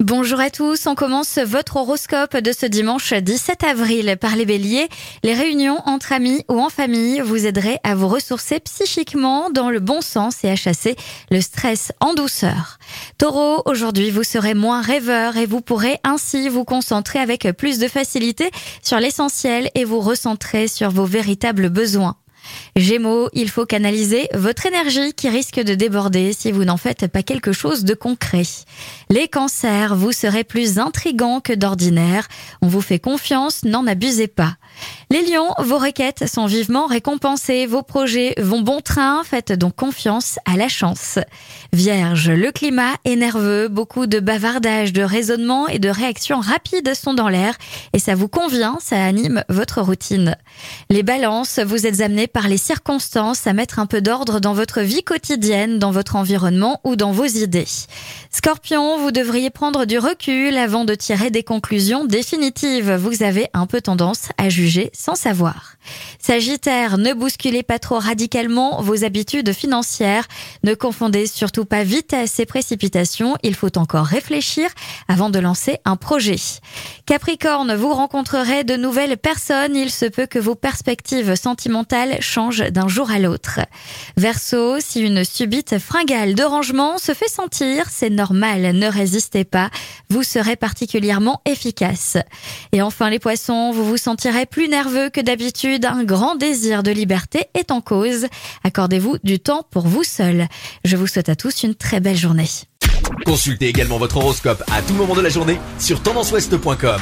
Bonjour à tous, on commence votre horoscope de ce dimanche 17 avril par les béliers. Les réunions entre amis ou en famille vous aideraient à vous ressourcer psychiquement dans le bon sens et à chasser le stress en douceur. Taureau, aujourd'hui vous serez moins rêveur et vous pourrez ainsi vous concentrer avec plus de facilité sur l'essentiel et vous recentrer sur vos véritables besoins. Gémeaux, il faut canaliser votre énergie qui risque de déborder si vous n'en faites pas quelque chose de concret. Les cancers, vous serez plus intrigants que d'ordinaire. On vous fait confiance, n'en abusez pas. Les lions, vos requêtes sont vivement récompensées, vos projets vont bon train, faites donc confiance à la chance. Vierge, le climat est nerveux, beaucoup de bavardages, de raisonnements et de réactions rapides sont dans l'air et ça vous convient, ça anime votre routine. Les balances, vous êtes amenés par les circonstances à mettre un peu d'ordre dans votre vie quotidienne, dans votre environnement ou dans vos idées. Scorpion, vous devriez prendre du recul avant de tirer des conclusions définitives. Vous avez un peu tendance à juger sans savoir. Sagittaire, ne bousculez pas trop radicalement vos habitudes financières. Ne confondez surtout pas vitesse et précipitation. Il faut encore réfléchir avant de lancer un projet. Capricorne, vous rencontrerez de nouvelles personnes. Il se peut que vos perspectives sentimentales changent d'un jour à l'autre. Verseau, si une subite fringale de rangement se fait sentir, c'est normal. Ne résistez pas. Vous serez particulièrement efficace. Et enfin, les poissons, vous vous sentirez plus nerveux que d'habitude. Un grand désir de liberté est en cause. Accordez-vous du temps pour vous seul. Je vous souhaite à tous une très belle journée. Consultez également votre horoscope à tout moment de la journée sur tendanceouest.com.